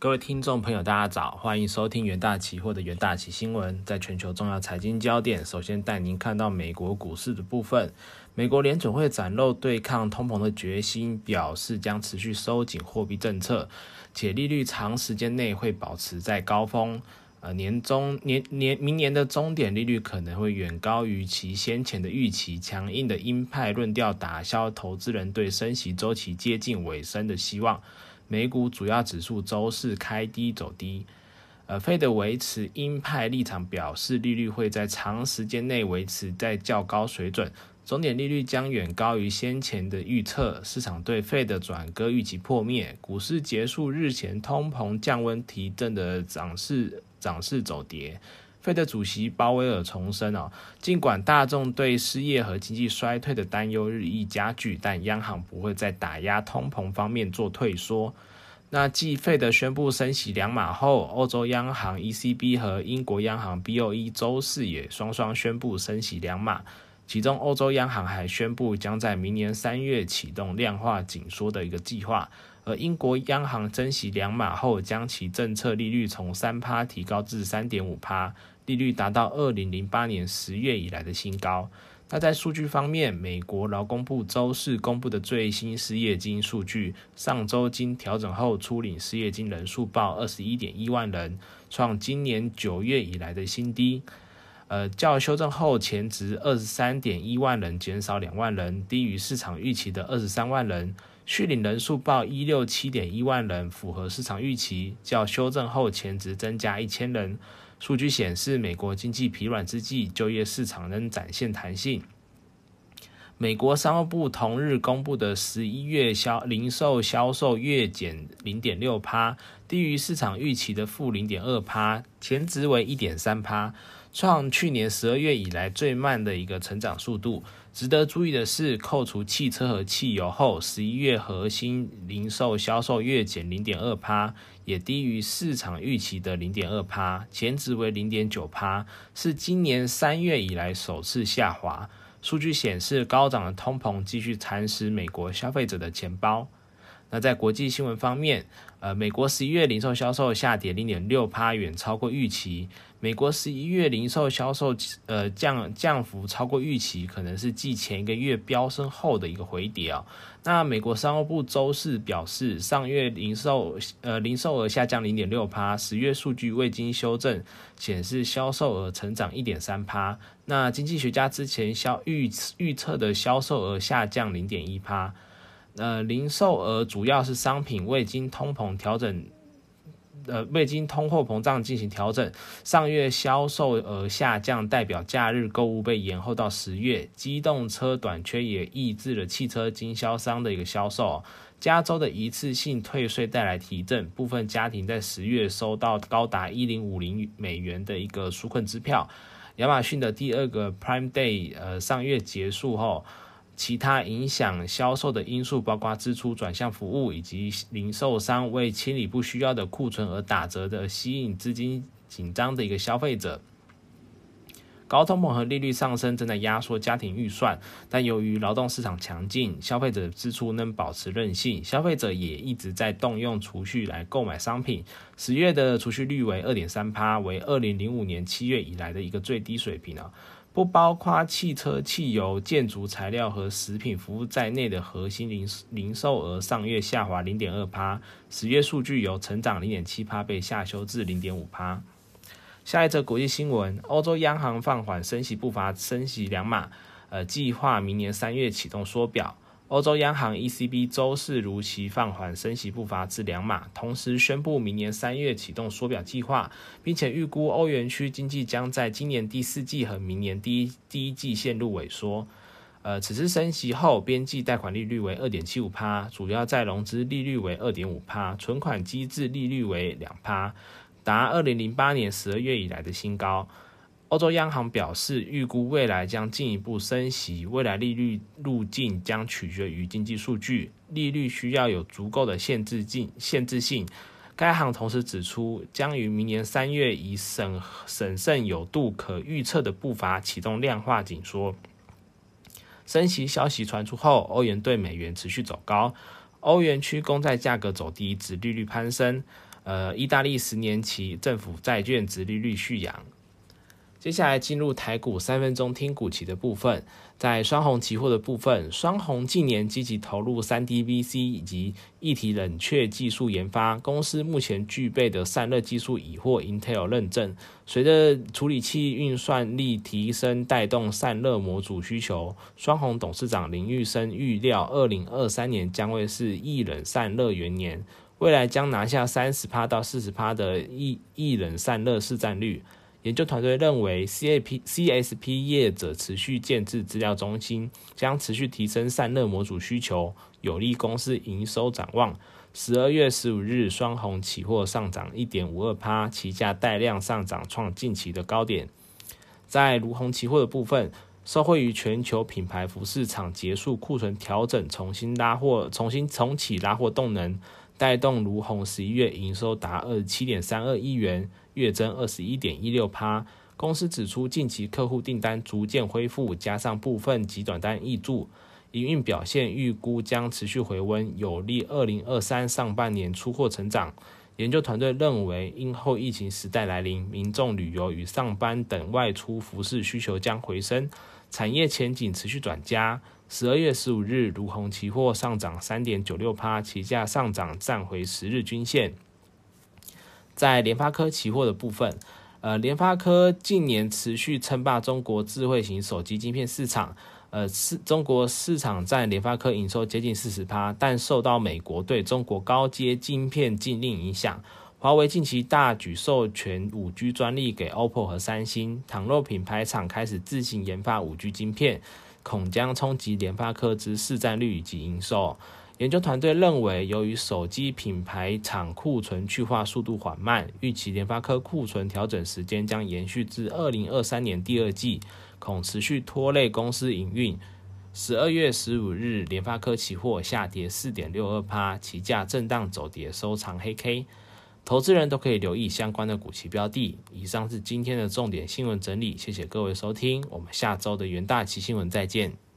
各位听众朋友，大家早，欢迎收听元大期货的元大期新闻。在全球重要财经焦点，首先带您看到美国股市的部分。美国联准会展露对抗通膨的决心，表示将持续收紧货币政策，且利率长时间内会保持在高峰。呃，年中年年明年的终点利率可能会远高于其先前的预期。强硬的鹰派论调打消投资人对升息周期接近尾声的希望。美股主要指数周四开低走低，呃，费德维持鹰派立场，表示利率会在长时间内维持在较高水准，终点利率将远高于先前的预测。市场对费的转割预期破灭，股市结束日前通膨降温提振的涨势，涨势走跌。费德主席鲍威尔重申哦，尽管大众对失业和经济衰退的担忧日益加剧，但央行不会在打压通膨方面做退缩。那继费德宣布升息两码后，欧洲央行 ECB 和英国央行 BOE 周四也双双宣布升息两码。其中，欧洲央行还宣布将在明年三月启动量化紧缩的一个计划。而英国央行增息两码后，将其政策利率从三趴提高至三点五趴，利率达到二零零八年十月以来的新高。那在数据方面，美国劳工部周四公布的最新失业金数据，上周经调整后初领失业金人数报二十一点一万人，创今年九月以来的新低。呃，较修正后前值二十三点一万人减少两万人，低于市场预期的二十三万人。续领人数报一六七点一万人，符合市场预期。较修正后前值增加一千人。数据显示，美国经济疲软之际，就业市场仍展现弹性。美国商务部同日公布的十一月销零售销售月减零点六趴，低于市场预期的负零点二趴，前值为一点三趴。创去年十二月以来最慢的一个成长速度。值得注意的是，扣除汽车和汽油后，十一月核心零售销售月减零点二趴，也低于市场预期的零点二趴，前值为零点九趴，是今年三月以来首次下滑。数据显示，高涨的通膨继续蚕食美国消费者的钱包。那在国际新闻方面，呃，美国十一月零售销售下跌零点六趴，远超过预期。美国十一月零售销售呃降降幅超过预期，可能是继前一个月飙升后的一个回跌啊。那美国商务部周四表示，上月零售呃零售额下降零点六趴，十月数据未经修正，显示销售额成长一点三趴。那经济学家之前销预预测的销售额下降零点一趴。呃，零售额主要是商品未经通膨调整，呃，未经通货膨胀进行调整。上月销售额下降，代表假日购物被延后到十月。机动车短缺也抑制了汽车经销商的一个销售。加州的一次性退税带来提振，部分家庭在十月收到高达一零五零美元的一个纾困支票。亚马逊的第二个 Prime Day，呃，上月结束后。其他影响销售的因素包括支出转向服务，以及零售商为清理不需要的库存而打折的，吸引资金紧张的一个消费者。高通膨和利率上升正在压缩家庭预算，但由于劳动市场强劲，消费者支出能保持韧性，消费者也一直在动用储蓄来购买商品。十月的储蓄率为二点三趴，为二零零五年七月以来的一个最低水平啊。不包括汽车、汽油、建筑材料和食品服务在内的核心零零售额上月下滑零点二趴，十月数据由成长零点七趴被下修至零点五趴。下一则国际新闻：欧洲央行放缓升息步伐，升息两码，呃，计划明年三月启动缩表。欧洲央行 ECB 周四如期放缓升息步伐至两码，同时宣布明年三月启动缩表计划，并且预估欧元区经济将在今年第四季和明年第一第一季陷入萎缩。呃，此次升息后，边际贷款利率为二点七五帕，主要再融资利率为二点五帕，存款机制利率为两帕，达二零零八年十二月以来的新高。欧洲央行表示，预估未来将进一步升息，未来利率路径将取决于经济数据，利率需要有足够的限制性。限制性。该行同时指出，将于明年三月以审审慎有度、可预测的步伐启动量化紧缩。升息消息传出后，欧元对美元持续走高，欧元区公债价格走低，指利率攀升。呃，意大利十年期政府债券直利率续扬。接下来进入台股三分钟听股期的部分，在双红期货的部分，双红近年积极投入三 D VC 以及一体冷却技术研发，公司目前具备的散热技术已获 Intel 认证。随着处理器运算力提升，带动散热模组需求，双红董事长林玉生预料，二零二三年将会是易冷散热元年，未来将拿下三十趴到四十趴的易易冷散热市占率。研究团队认为，CAP CSP 业者持续建制资料中心，将持续提升散热模组需求，有利公司营收展望。十二月十五日，双红期货上涨一点五二趴，期价带量上涨创近期的高点。在卢红期货的部分，受惠于全球品牌服市场结束库存调整，重新拉货，重新重启拉货动能，带动如红十一月营收达二十七点三二亿元。月增二十一点一六趴。公司指出，近期客户订单逐渐恢复，加上部分极短单易注，营运表现预估将持续回温，有利二零二三上半年出货成长。研究团队认为，因后疫情时代来临，民众旅游与上班等外出服饰需求将回升，产业前景持续转佳。十二月十五日，如虹期货上涨三点九六趴，期价上涨站回十日均线。在联发科期货的部分，呃，联发科近年持续称霸中国智慧型手机晶片市场，呃，市中国市场占联发科营收接近四十趴，但受到美国对中国高阶晶片禁令影响，华为近期大举授权五 G 专利给 OPPO 和三星，倘若品牌厂开始自行研发五 G 晶片，恐将冲击联发科之市占率以及营收。研究团队认为，由于手机品牌厂库存去化速度缓慢，预期联发科库存调整时间将延续至二零二三年第二季，恐持续拖累公司营运。十二月十五日，联发科期货下跌四点六二趴，期价震荡走跌，收藏黑 K。投资人都可以留意相关的股息标的。以上是今天的重点新闻整理，谢谢各位收听，我们下周的元大旗新闻再见。